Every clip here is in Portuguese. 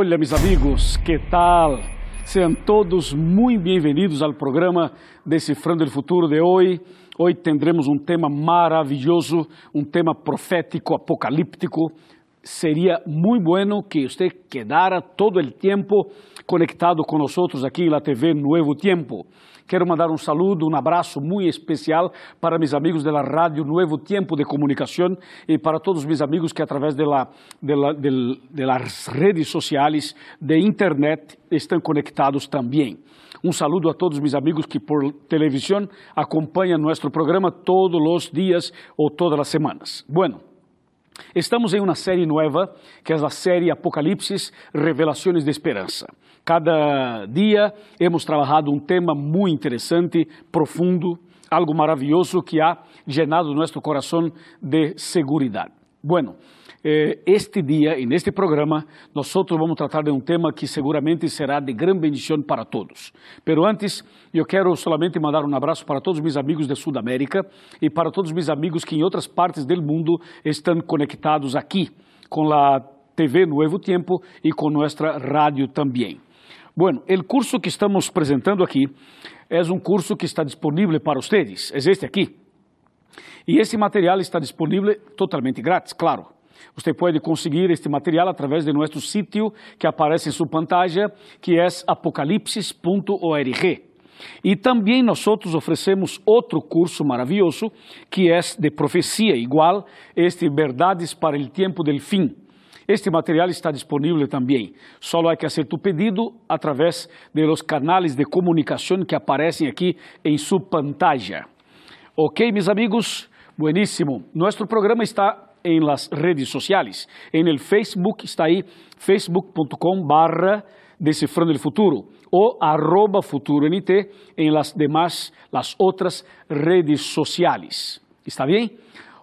Olá, mis amigos, que tal? Sejam todos muito bem-vindos ao programa Decifrando o Futuro de hoje. Hoje tendremos um tema maravilhoso, um tema profético, apocalíptico. Seria muito bueno que você quedara todo o tempo conectado com nós aqui na TV Nuevo Tempo. Quero mandar um saludo, um abraço muito especial para meus amigos da Rádio Nuevo Tempo de Comunicação e para todos meus amigos que através de, la, de, la, de, de las redes sociais, de internet, estão conectados também. Um saludo a todos meus amigos que por televisão acompanham nosso programa todos os dias ou todas as semanas. Bueno, Estamos em uma série nova, que é a série Apocalipse, Revelações de Esperança. Cada dia hemos trabalhado um tema muito interessante, profundo, algo maravilhoso que ha llenado nosso coração de segurança. Bueno, este dia, en este programa, nós vamos tratar de um tema que seguramente será de grande bendição para todos. Pero antes, eu quero solamente mandar um abraço para todos meus amigos de Sudamérica e para todos meus amigos que em outras partes do mundo estão conectados aqui com a TV Nuevo Tempo e com nossa rádio também. Bueno, o curso que estamos apresentando aqui é um curso que está disponível para vocês, é este aqui. E esse material está disponível totalmente grátis, claro. Você pode conseguir este material através de nosso sítio que aparece em sua pantalla, que é apocalipsis.org. E também nós oferecemos outro curso maravilhoso, que é de profecia, igual este Verdades para o Tempo del Fim este material está disponível também. Só há que fazer tu pedido através de los canais de comunicação que aparecem aqui em sua pantalla. Ok, meus amigos? Bueníssimo. Nosso programa está em las redes sociais. Em el Facebook está aí facebook.com barra Decifrando el Futuro ou arroba FuturoNT em las demás, las outras redes sociais. Está bem?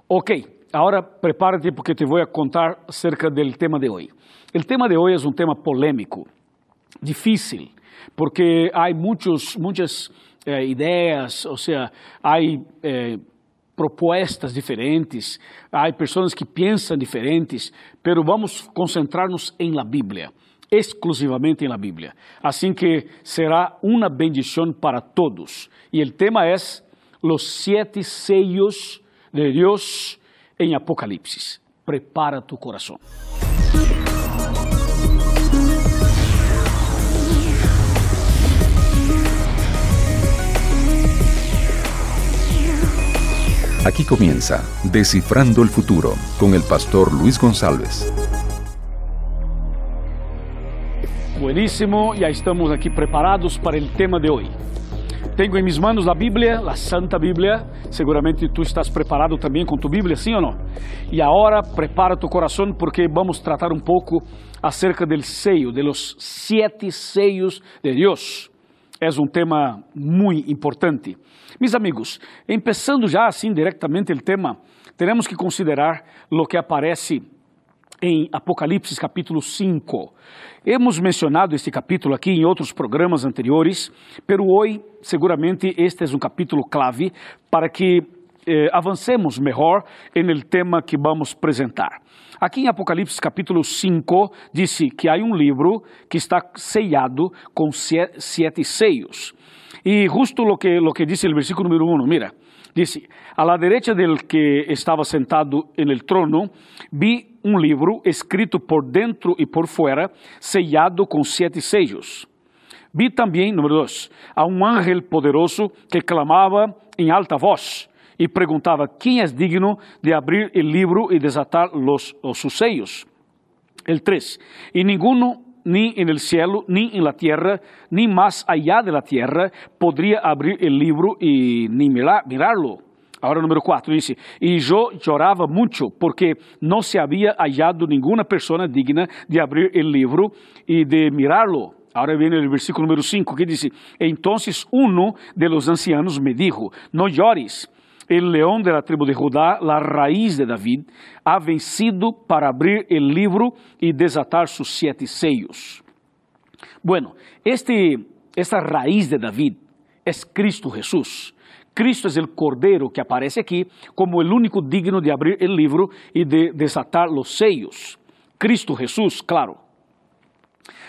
Ok. Agora prepárate porque te vou contar acerca do tema de hoje. O tema de hoje é um tema polêmico, difícil, porque há muitos, muitas eh, ideias, ou seja, há eh, propostas diferentes, há pessoas que pensam diferentes, pero vamos concentrar-nos em la Bíblia, exclusivamente em la Bíblia. Assim que será uma bendição para todos. E o tema é os sete sellos de Deus em Apocalipse. Prepara tu coração. Aquí comienza Descifrando el Futuro con el pastor Luis González. Buenísimo, já estamos aqui preparados para o tema de hoje. Tenho em minhas mãos a Bíblia, a Santa Bíblia. Seguramente tu estás preparado também com tu Bíblia, sim ou não? E agora prepara tu coração porque vamos tratar um pouco acerca do seio, de los sete seios de Deus. É um tema muito importante. Meus amigos, começando já assim diretamente o tema, temos que considerar o que aparece em Apocalipse capítulo 5. Hemos mencionado este capítulo aqui em outros programas anteriores, pero hoje seguramente este é um capítulo clave para que eh, avancemos melhor el tema que vamos apresentar. Aqui em Apocalipse capítulo 5 disse que há um livro que está sellado com sete seios. E justo lo que, lo que dice el versículo número 1, mira, Dice, a la derecha del que estaba sentado en el trono, vi un libro escrito por dentro y por fuera, sellado con siete sellos. Vi también, número dos, a un ángel poderoso que clamaba en alta voz y preguntaba, ¿quién es digno de abrir el libro y desatar los, los sus sellos? El tres, y ninguno ni en el cielo, ni en la tierra, ni más allá de la tierra, podría abrir el libro y ni mirarlo. Ahora número 4 dice, y yo lloraba mucho porque no se había hallado ninguna persona digna de abrir el libro y de mirarlo. Ahora viene el versículo número 5 que dice, entonces uno de los ancianos me dijo, no llores el león de la tribu de Judá, la raíz de David, ha vencido para abrir el libro y desatar sus siete sellos. Bueno, este, esta raíz de David es Cristo Jesús. Cristo es el Cordero que aparece aquí como el único digno de abrir el libro y de desatar los sellos. Cristo Jesús, claro.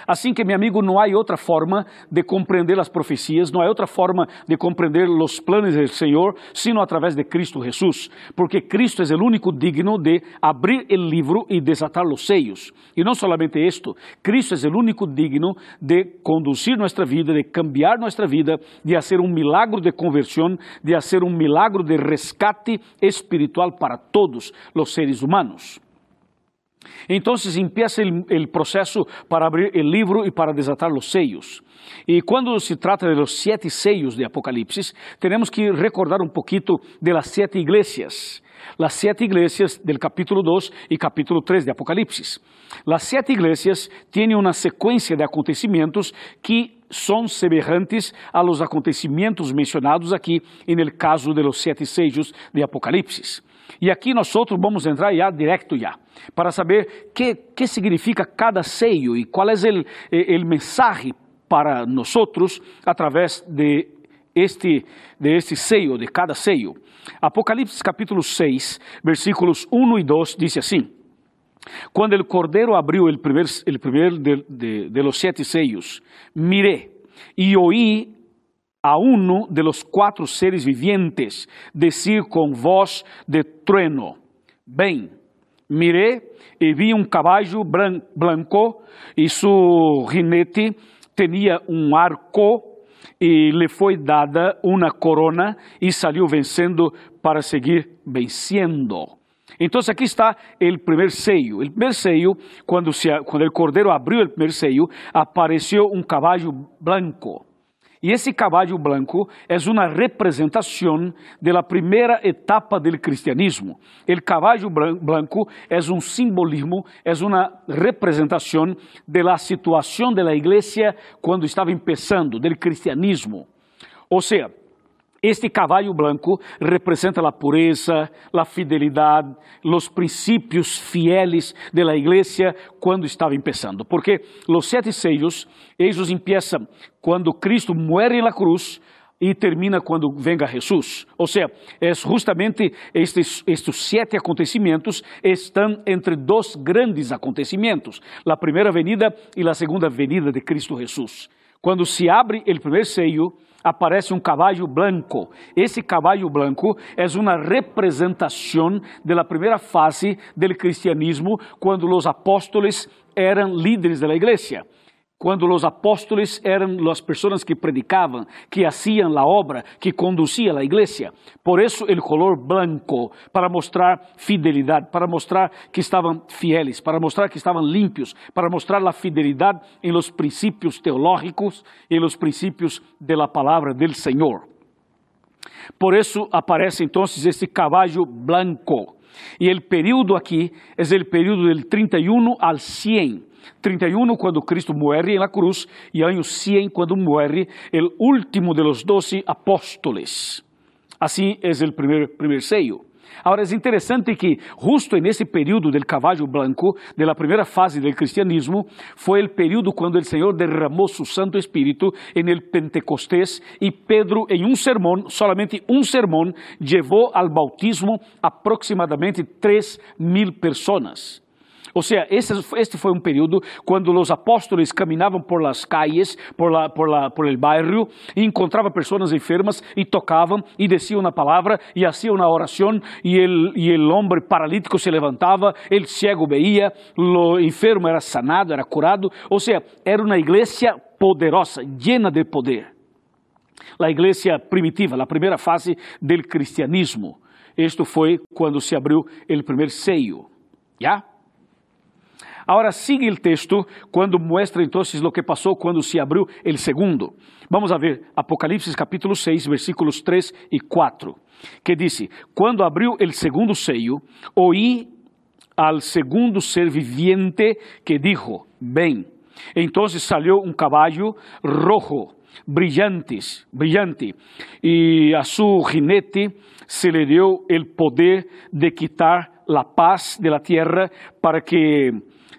Assim que, meu amigo, não há outra forma de compreender as profecias, não há outra forma de compreender os planos do Senhor, sino através de Cristo Jesus, porque Cristo é o único digno de abrir o livro e desatar os seios. E não solamente isto, Cristo é o único digno de conduzir nossa vida, de cambiar nossa vida, de fazer um milagro de conversão, de fazer um milagro de rescate espiritual para todos os seres humanos. Entonces empieza el, proceso para abrir el libro y para desatar los sellos. Y cuando se trata de los siete sellos de Apocalipsis, tenemos que recordar un poquito de las siete iglesias. Las siete iglesias del capítulo 2 y capítulo 3 de Apocalipsis. Las siete iglesias tienen una secuencia de acontecimientos que son semelhantes a los acontecimientos mencionados aqui el caso de los siete sellos de Apocalipsis. E aqui nós outros vamos entrar já direto já, para saber que que significa cada seio e qual é o mensagem para nós outros através de este de este seio, de cada seio. Apocalipse capítulo 6, versículos 1 e 2 diz assim: Quando o cordeiro abriu o primeiro el primer de, de, de los siete sellos, miré e oí a uno de los cuatro seres vivientes decir con voz de trueno, ven, miré y vi un caballo blanco y su jinete tenía un arco y le fue dada una corona y salió venciendo para seguir venciendo. Entonces aquí está el primer sello. El primer sello, cuando, se, cuando el cordero abrió el primer sello, apareció un caballo blanco. E esse caballo branco é uma representação da primeira etapa do cristianismo. O caballo branco é um simbolismo, é uma representação da situação da igreja quando estava começando, do cristianismo. Ou seja, este caballo blanco representa a pureza, a fidelidade, os princípios fieles de la igreja quando estava começando. Porque os sete sellos, eles empiezam quando Cristo muere na cruz e termina quando venga Jesus. Ou seja, é justamente estes, estes sete acontecimentos estão entre dois grandes acontecimentos: a primeira venida e a segunda venida de Cristo Jesus. Quando se abre o primeiro sello, aparece um caballo branco. Esse caballo branco é uma representação da primeira fase do cristianismo, quando os apóstolos eram líderes da igreja quando os apóstolos eram as pessoas que predicavam, que faziam a obra, que conduziam a igreja. Por isso o color branco, para mostrar fidelidade, para mostrar que estavam fieles, para mostrar que estavam limpios, para mostrar a fidelidade em los princípios teológicos e los princípios de la palavra del Senhor. Por isso aparece então este caballo branco. E o período aqui é o período del 31 al 100 31 quando Cristo muere na cruz e ano 100 quando muere o último de los doce apóstoles. Assim é o primeiro primeiro sello. Agora é interessante que justo nesse período del caballo branco, de la primeira fase del cristianismo, foi o período quando o Senhor derramou su Santo Espírito el Pentecostés e Pedro em um sermão, solamente um sermão, levou ao bautismo aproximadamente 3 mil pessoas. Ou seja, este foi um período quando os apóstolos caminavam por las calles, por, la, por, la, por el bairro, e encontravam pessoas enfermas e tocavam e desciam na palavra e faziam uma oração e el, e el homem paralítico se levantava, el ciego veía, o enfermo era sanado, era curado. Ou seja, era uma igreja poderosa, llena de poder. A igreja primitiva, a primeira fase do cristianismo. Isto foi quando se abriu o primeiro seio. Já? Agora sigue o texto quando muestra então o que passou quando se abriu o segundo. Vamos a ver Apocalipse capítulo 6, versículos 3 e 4, que diz: Quando abriu o segundo seio, oí al segundo ser viviente que dijo: Ven. Então salió um caballo rojo, brillantes, brillante, e a su jinete se le dio el poder de quitar la paz de la tierra para que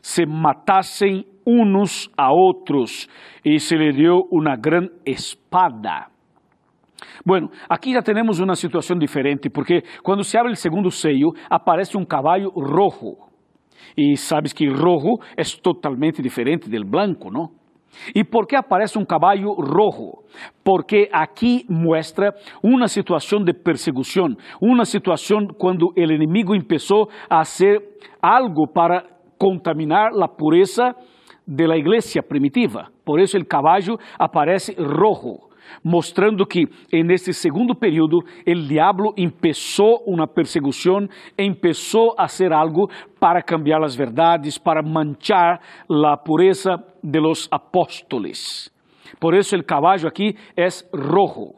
se matassem uns a outros e se lhe deu uma grande espada. Bueno, aqui já temos uma situação diferente, porque quando se abre o segundo seio, aparece um caballo rojo. E sabes que rojo é totalmente diferente del branco, não? E por que aparece um cavalo rojo? Porque aqui mostra uma situação de perseguição, uma situação quando o inimigo começou a fazer algo para contaminar a pureza de la primitiva. Por isso o cavalo aparece rojo mostrando que en segundo período el diablo empezó una persecución, empezó a hacer algo para cambiar las verdades, para manchar la pureza de los apóstoles. Por eso el caballo aquí es rojo.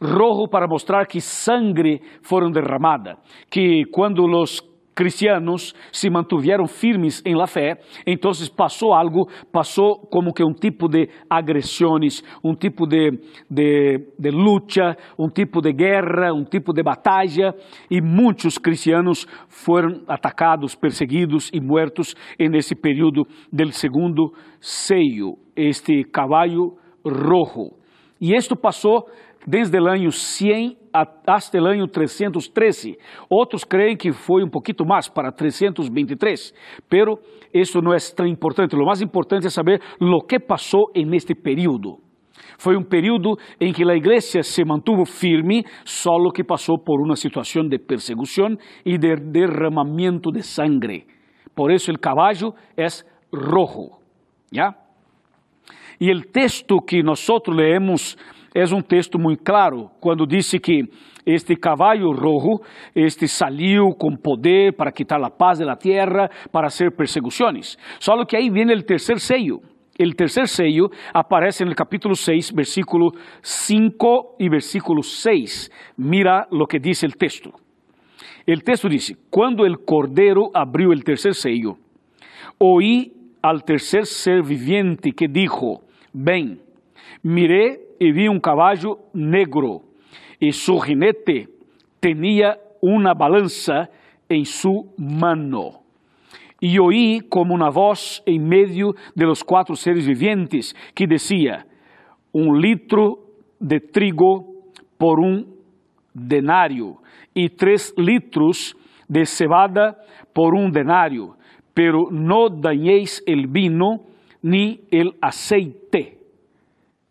Rojo para mostrar que sangre foram derramada, que quando los cristianos se mantiveram firmes em la fé, então passou algo, passou como que um tipo de agressões, um tipo de, de, de luta, um tipo de guerra, um tipo de batalha, e muitos cristianos foram atacados, perseguidos e mortos nesse período do segundo seio, este cavalo rojo. E isto passou desde o ano 100 hasta el año 313. Outros creem que foi um pouquinho mais, para 323. Pero isso não é tão importante. O mais importante é saber o que passou neste período. Foi um período em que a igreja se mantuvo firme, solo que passou por uma situação de perseguição e de derramamento de sangre. Por isso o caballo é rojo. E o texto que nós leemos é um texto muito claro quando disse que este cavalo rojo, este saliu com poder para quitar a paz da terra, para hacer persecuções. Só que aí vem o terceiro sello. O terceiro sello aparece no capítulo 6, versículo 5 e versículo 6. Mira lo que diz o texto. O texto diz: Quando o cordeiro abriu o terceiro sello, oí al tercer ser viviente que dijo: Ven, miré e vi um cavalo negro, e su jinete tinha uma balança em su mano. E oí como uma voz em meio de los quatro seres vivientes que decía, um litro de trigo por um denário e três litros de cebada por um denário, pero no dañéis el vino ni el aceite.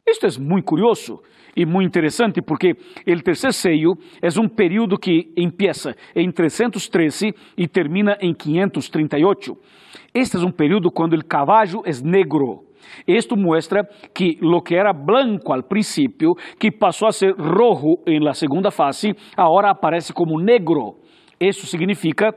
Isto é muito curioso e muito interessante porque o terceiro seio é um período que empieza em 313 e termina em 538. Este é um período quando o cavalo é negro. Isto mostra que lo que era branco al princípio, que passou a ser rojo em la segunda fase, agora aparece como negro. Isso significa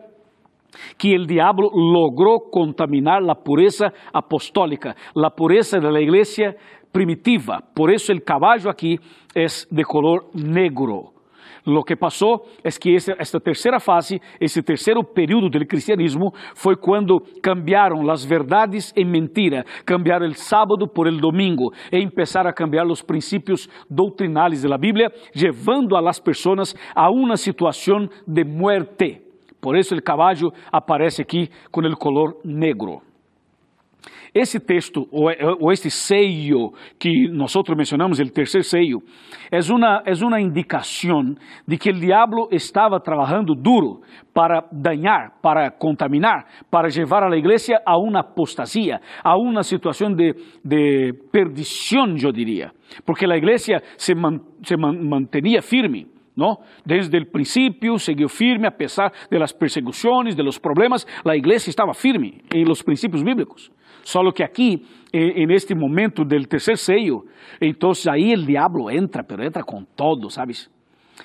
que o diabo logrou contaminar a pureza apostólica, a pureza da igreja primitiva. Por eso el caballo aquí es de color negro. Lo que pasó es que esta tercera fase, esse terceiro período do cristianismo, foi quando cambiaram as verdades em mentira, cambiaram o sábado por el domingo e começaram a cambiar os princípios doutrinales da Bíblia, levando a las personas a uma situação de muerte. Por isso o caballo aparece aqui com o color negro. Esse texto, ou, ou este seio que nós mencionamos, o terceiro seio, é uma, é uma indicação de que o diabo estava trabalhando duro para dañar, para contaminar, para levar a igreja a uma apostasia, a uma situação de, de perdição, eu diria. Porque a igreja se, man, se man, mantenía firme. ¿No? Desde el principio siguió firme a pesar de las persecuciones, de los problemas, la iglesia estaba firme en los principios bíblicos. Solo que aqui, en este momento del tercer sello, entonces ahí el diablo entra, pero entra con todo, ¿sabes?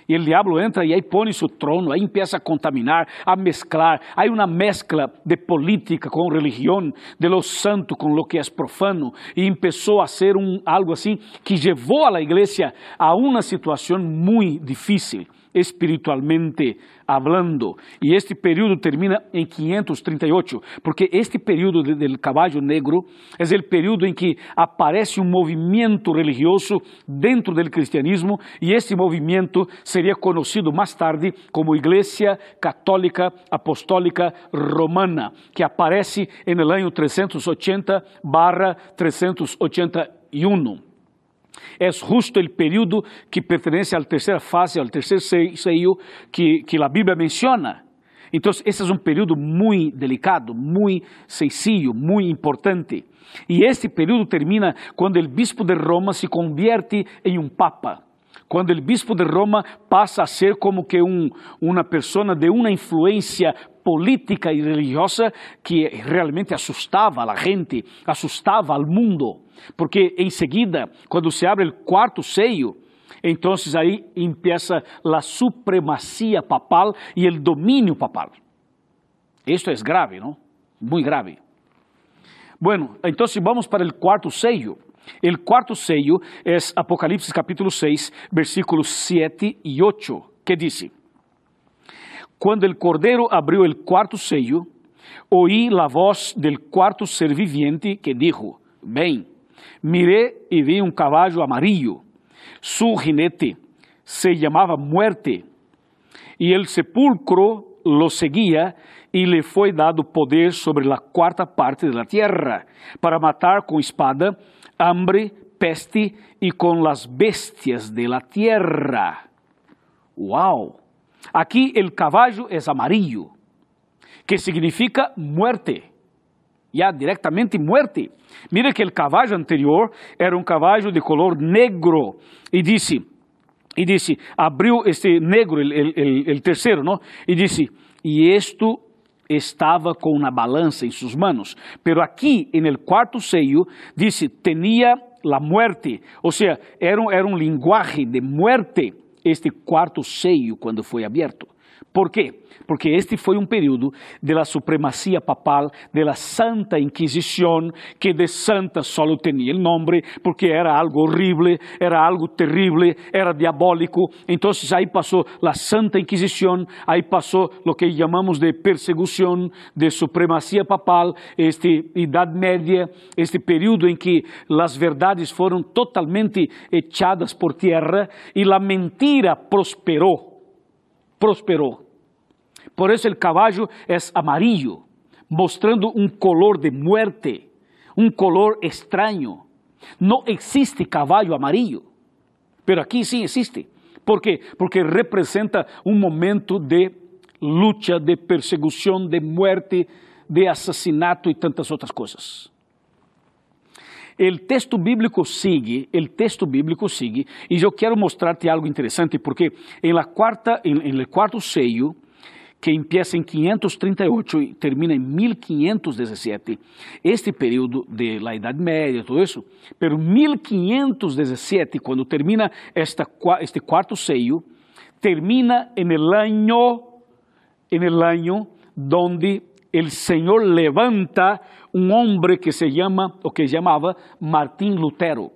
E o diabo entra e aí põe seu trono, aí empieza a contaminar, a mesclar. Há uma mescla de política com religião, de lo santo com lo que é profano, e começou a ser um, algo assim que levou a la igreja a uma situação muito difícil espiritualmente hablando. E este período termina em 538, porque este período del caballo negro é o período em que aparece um movimento religioso dentro do cristianismo e este movimento seria conhecido mais tarde como Igreja Católica Apostólica Romana, que aparece no ano 380 barra 381. É justo o período que pertence à terceira fase, ao terceiro seio que, que a Bíblia menciona. Entonces, ese es un periodo muy delicado, muy sencillo, muy importante. Y este periodo termina cuando el bispo de Roma se convierte en un papa. Cuando el bispo de Roma pasa a ser como que un, una persona de una influencia política y religiosa que realmente asustaba a gente, asustava al mundo. Porque enseguida, quando se abre o quarto sello, então aí empieza a supremacia papal e o domínio papal. Isto é grave, não? Muito grave. Bueno, então vamos para o quarto sello. O quarto sello é Apocalipse capítulo 6, versículos 7 e 8, que diz: Quando o cordeiro abriu o quarto sello, oí a voz del quarto ser viviente que dijo: Ven. Miré y vi un caballo amarillo. Su jinete se llamaba muerte y el sepulcro lo seguía y le fue dado poder sobre la cuarta parte de la tierra para matar con espada, hambre, peste y con las bestias de la tierra. ¡Wow! Aquí el caballo es amarillo, que significa muerte já diretamente muerte. Mira que o cavalo anterior era um cavalo de color negro e disse, e disse, abriu este negro, o terceiro, não? E disse, e isto estava com uma balança em suas manos. Pero aqui, en el quarto sello, disse, tinha la muerte, ou seja, era um, era linguagem de muerte este quarto sello quando foi aberto. ¿Por qué? Porque este fue un periodo de la supremacía papal, de la Santa Inquisición, que de santa solo tenía el nombre, porque era algo horrible, era algo terrible, era diabólico. Entonces ahí pasó la Santa Inquisición, ahí pasó lo que llamamos de persecución, de supremacía papal, esta Edad Media, este periodo en que las verdades fueron totalmente echadas por tierra y la mentira prosperó prosperou. Por isso o cavalo é amarillo, mostrando um color de muerte, um color extraño. Não existe cavalo amarillo, pero aqui sim existe. ¿Por quê? Porque representa um momento de luta, de perseguição, de muerte, de assassinato e tantas outras coisas. O texto bíblico sigue, o texto bíblico sigue, e eu quero mostrar-te algo interessante, porque em la quarta, em, em el quarto sello, que empieza em 538 e termina em 1517, este período de la Idade Média, todo isso, pero 1517, quando termina esta, este quarto sello, termina en el año, en el año donde el Señor levanta um homem que se chama, ou que chamava Martim Lutero.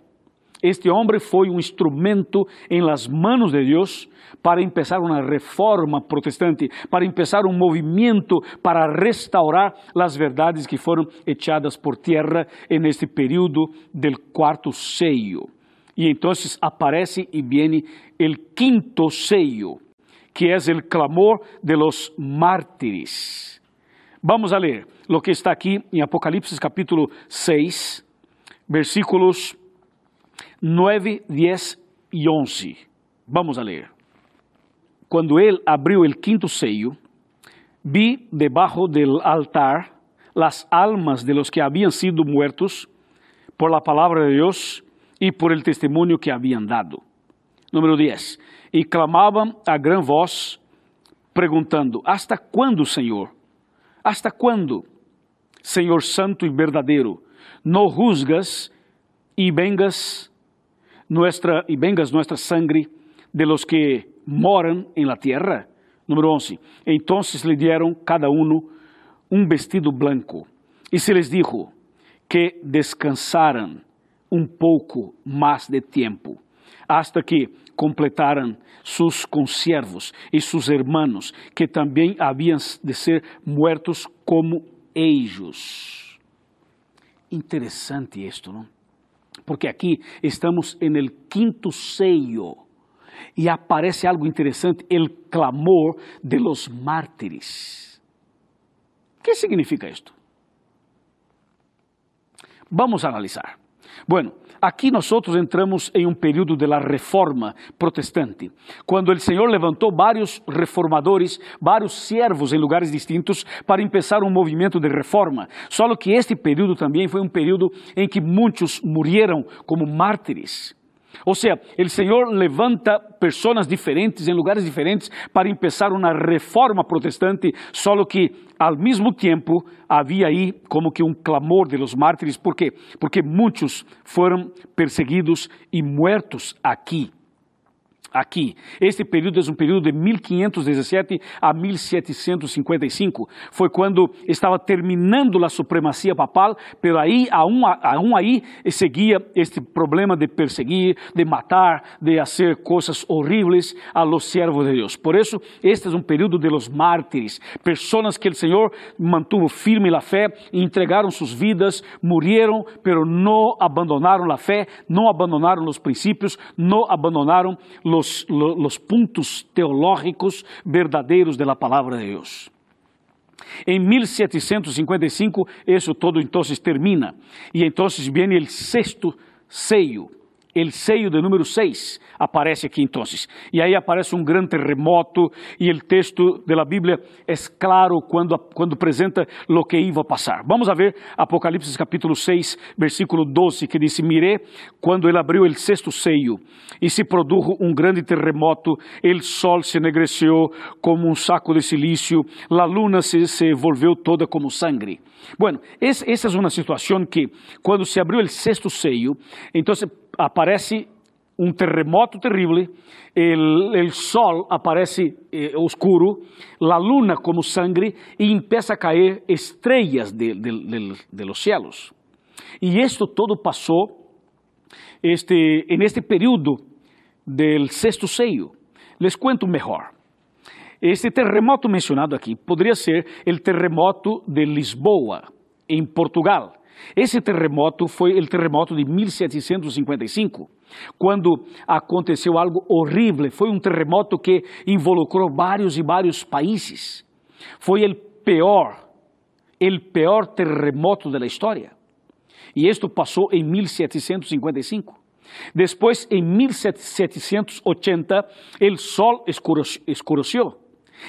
Este homem foi um instrumento em las manos de Deus para empezar uma reforma protestante, para empezar um movimento para restaurar as verdades que foram echadas por terra en este período del quarto sello. E então aparece e viene el quinto sello, que é o clamor de los mártires. Vamos a ler lo que está aqui em Apocalipse capítulo 6, versículos 9, 10 e 11. Vamos a ler. Quando ele abriu o quinto sello, vi debajo del altar las almas de los que habían sido muertos por la palabra de Dios y por el testimonio que habían dado. Número 10. E clamavam a gran voz, perguntando: Hasta quando, Senhor? Hasta quando? Senhor Santo e verdadeiro, no juzgas e vengas nuestra, e vengas nuestra sangre de los que moram em la tierra. Número 11. Entonces le dieron cada uno un vestido blanco e se les dijo que descansaran um pouco mais de tempo, hasta que completaran sus conservos e sus hermanos, que também haviam de ser muertos como ellos. Interessante isto, não? Porque aqui estamos en el quinto sello e aparece algo interessante, el clamor de los mártires. Que significa isto? Vamos a. Bueno, aqui nós entramos em um período de la reforma protestante, quando o Senhor levantou vários reformadores, vários servos em lugares distintos para começar um movimento de reforma. Só que este período também foi um período em que muitos morreram como mártires. Ou seja, o Senhor levanta pessoas diferentes em lugares diferentes para começar uma reforma protestante, só que ao mesmo tempo havia aí como que um clamor de los mártires, por quê? Porque muitos foram perseguidos e muertos aqui aqui. Este período é um período de 1517 a 1755. Foi quando estava terminando a supremacia papal, pero aí, aún, aún aí, seguia este problema de perseguir, de matar, de fazer coisas horríveis a los servos de Deus. Por isso, este é um período de los mártires, pessoas que o Senhor mantuvo firme na fé, entregaram suas vidas, murieron, pero não abandonaram a fé, não abandonaram os princípios, não abandonaram os los, los puntos teológicos verdadeiros da palavra de Deus. Em 1755, isso todo então termina, e então vem o sexto seio, o seio de número 6 aparece aqui então. E aí aparece um grande terremoto e o texto da Bíblia é claro quando, quando apresenta o que ia passar. Vamos a ver Apocalipse capítulo 6, versículo 12, que diz, Miré quando ele abriu o sexto seio e se produjo um grande terremoto, o sol se enegreceu como um saco de silício, a luna se, se volveu toda como sangue. Bueno, essa é uma situação que quando se abriu o sexto seio, então aparece um terremoto terrível, o sol aparece eh, oscuro, a luna como sangue e empieza a cair estrelas de, de, de, de los cielos. E isto todo passou este, en este período del sexto seio. Les cuento melhor. Este terremoto mencionado aqui poderia ser o terremoto de Lisboa, em Portugal. Esse terremoto foi o terremoto de 1755, quando aconteceu algo horrível. Foi um terremoto que involucrou vários e vários países. Foi o pior, o pior terremoto da história. E isto passou em 1755. Depois, em 1780, o sol escureceu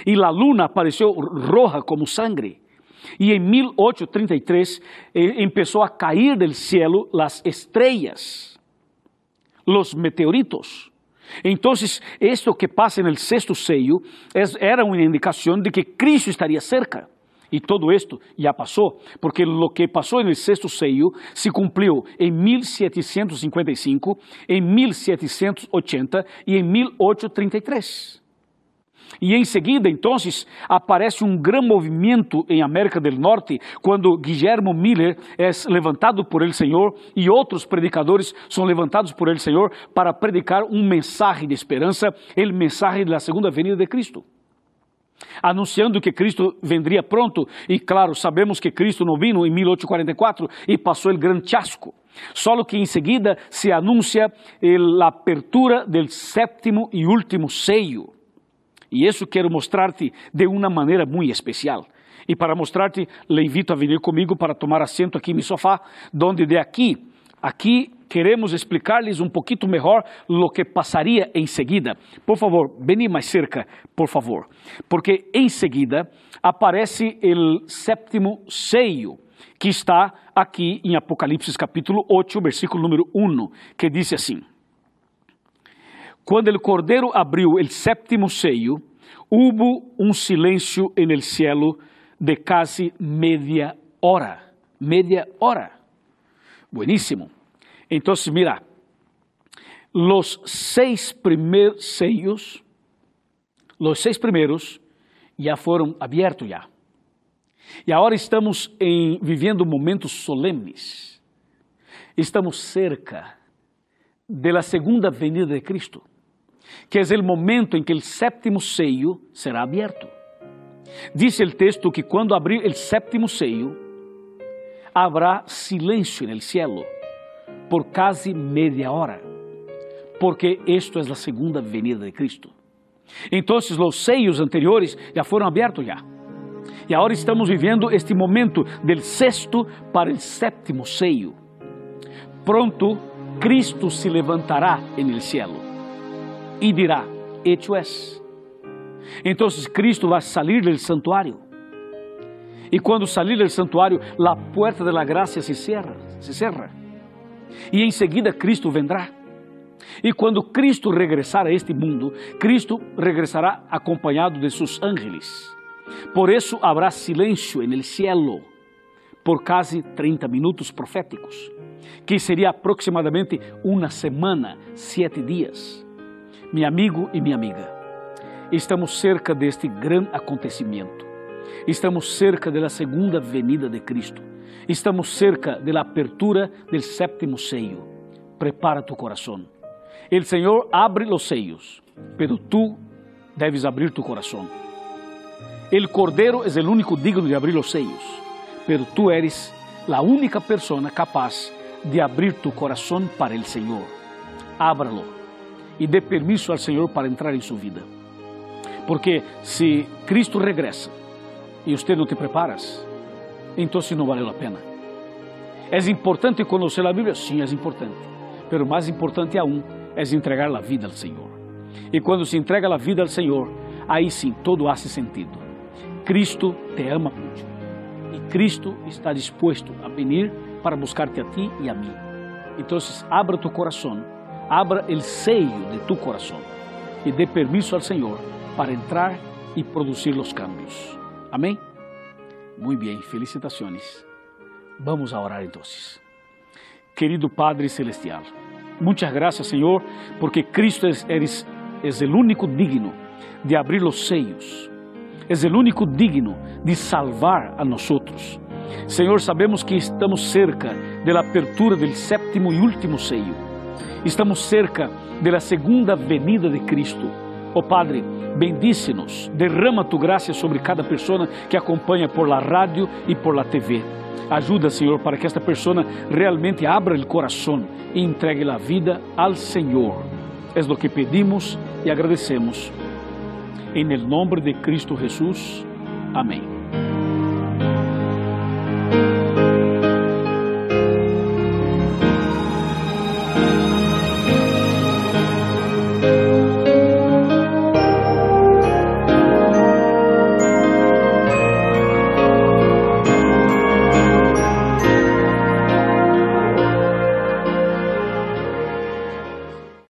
e a luna apareceu roja como sangue. E em 1833 eh, começou a cair del cielo as estrelas, os meteoritos. Então, isto que passa no sexto seio era uma indicação de que Cristo estaria cerca. E todo isto já passou, porque o que passou no sexto seio se cumpriu em 1755, em 1780 e em 1833. E em seguida, então, aparece um grande movimento em América do Norte, quando Guillermo Miller é levantado por ele Senhor e outros predicadores são levantados por ele Senhor para predicar um mensagem de esperança, o mensagem da segunda venida de Cristo. Anunciando que Cristo vendria pronto, e claro, sabemos que Cristo não vino em 1844 e passou o grande chasco. Só que em seguida se anuncia a apertura do sétimo e último seio. E isso quero mostrar-te de uma maneira muito especial. E para mostrar-te, le invito a vir comigo para tomar assento aqui no sofá, donde de aqui, aqui queremos explicar-lhes um pouquinho melhor o que passaria em seguida. Por favor, vení mais cerca, por favor. Porque em seguida aparece o sétimo seio, que está aqui em Apocalipse capítulo 8, versículo número 1, que diz assim: quando o cordeiro abriu o sétimo seio, hubo um silêncio en el cielo de casi media hora. Media hora. Buenísimo. Então, mira, los seis primeiros sellos, los seis primeiros já foram abertos já. E agora estamos em, vivendo momentos solenes. Estamos cerca da segunda venida de Cristo que é o momento em que o sétimo seio será aberto. Diz o texto que quando abrir o sétimo seio, haverá silêncio no cielo por quase meia hora, porque isto é a segunda venida de Cristo. Então, os seios anteriores já foram abertos já. E agora estamos vivendo este momento del sexto para o sétimo seio. Pronto, Cristo se levantará en el cielo y dirá, hecho es. Entonces Cristo va a salir del santuario. Y cuando salir del santuario, la puerta de la gracia se cierra, se cierra. Y enseguida Cristo vendrá. E quando Cristo regressar a este mundo, Cristo regressará acompanhado de seus ángeles. Por isso haverá silêncio no cielo por quase 30 minutos proféticos, que seria aproximadamente uma semana, sete dias. Meu amigo e minha amiga, estamos cerca deste grande acontecimento. Estamos cerca da segunda venida de Cristo. Estamos cerca da apertura do sétimo seio. Prepara tu coração El Señor abre los sellos, pero tú debes abrir tu corazón. El Cordero es el único digno de abrir los sellos, pero tú eres la única persona capaz de abrir tu corazón para el Señor. Ábralo y dê permiso al Señor para entrar en su vida. Porque si Cristo regresa y usted no te preparas, entonces no vale la pena. ¿Es importante conocer la Biblia? Sí, es importante. Pero más importante aún é entregar a vida ao Senhor. E quando se entrega a vida ao Senhor, aí sim todo hace sentido. Cristo te ama muito. E Cristo está disposto a venir para buscar-te a ti e a mim. Então, abra tu coração, abra o seio de tu coração e dê permisso ao Senhor para entrar e produzir os cambios. Amém? Muito bem, felicitações. Vamos a orar então. Querido Padre Celestial, Muchas gracias, Señor, porque Cristo es, eres, es el único digno de abrir los sellos, es el único digno de salvar a nosotros. Senhor, sabemos que estamos cerca da apertura do sétimo e último seio. Estamos cerca da segunda venida de Cristo. Oh Padre, bendice-nos, derrama tu graça sobre cada pessoa que acompanha por la rádio e por la TV. Ajuda, Senhor, para que esta pessoa realmente abra o coração e entregue a vida ao Senhor. É o que pedimos e agradecemos. Em nome de Cristo Jesus. Amém.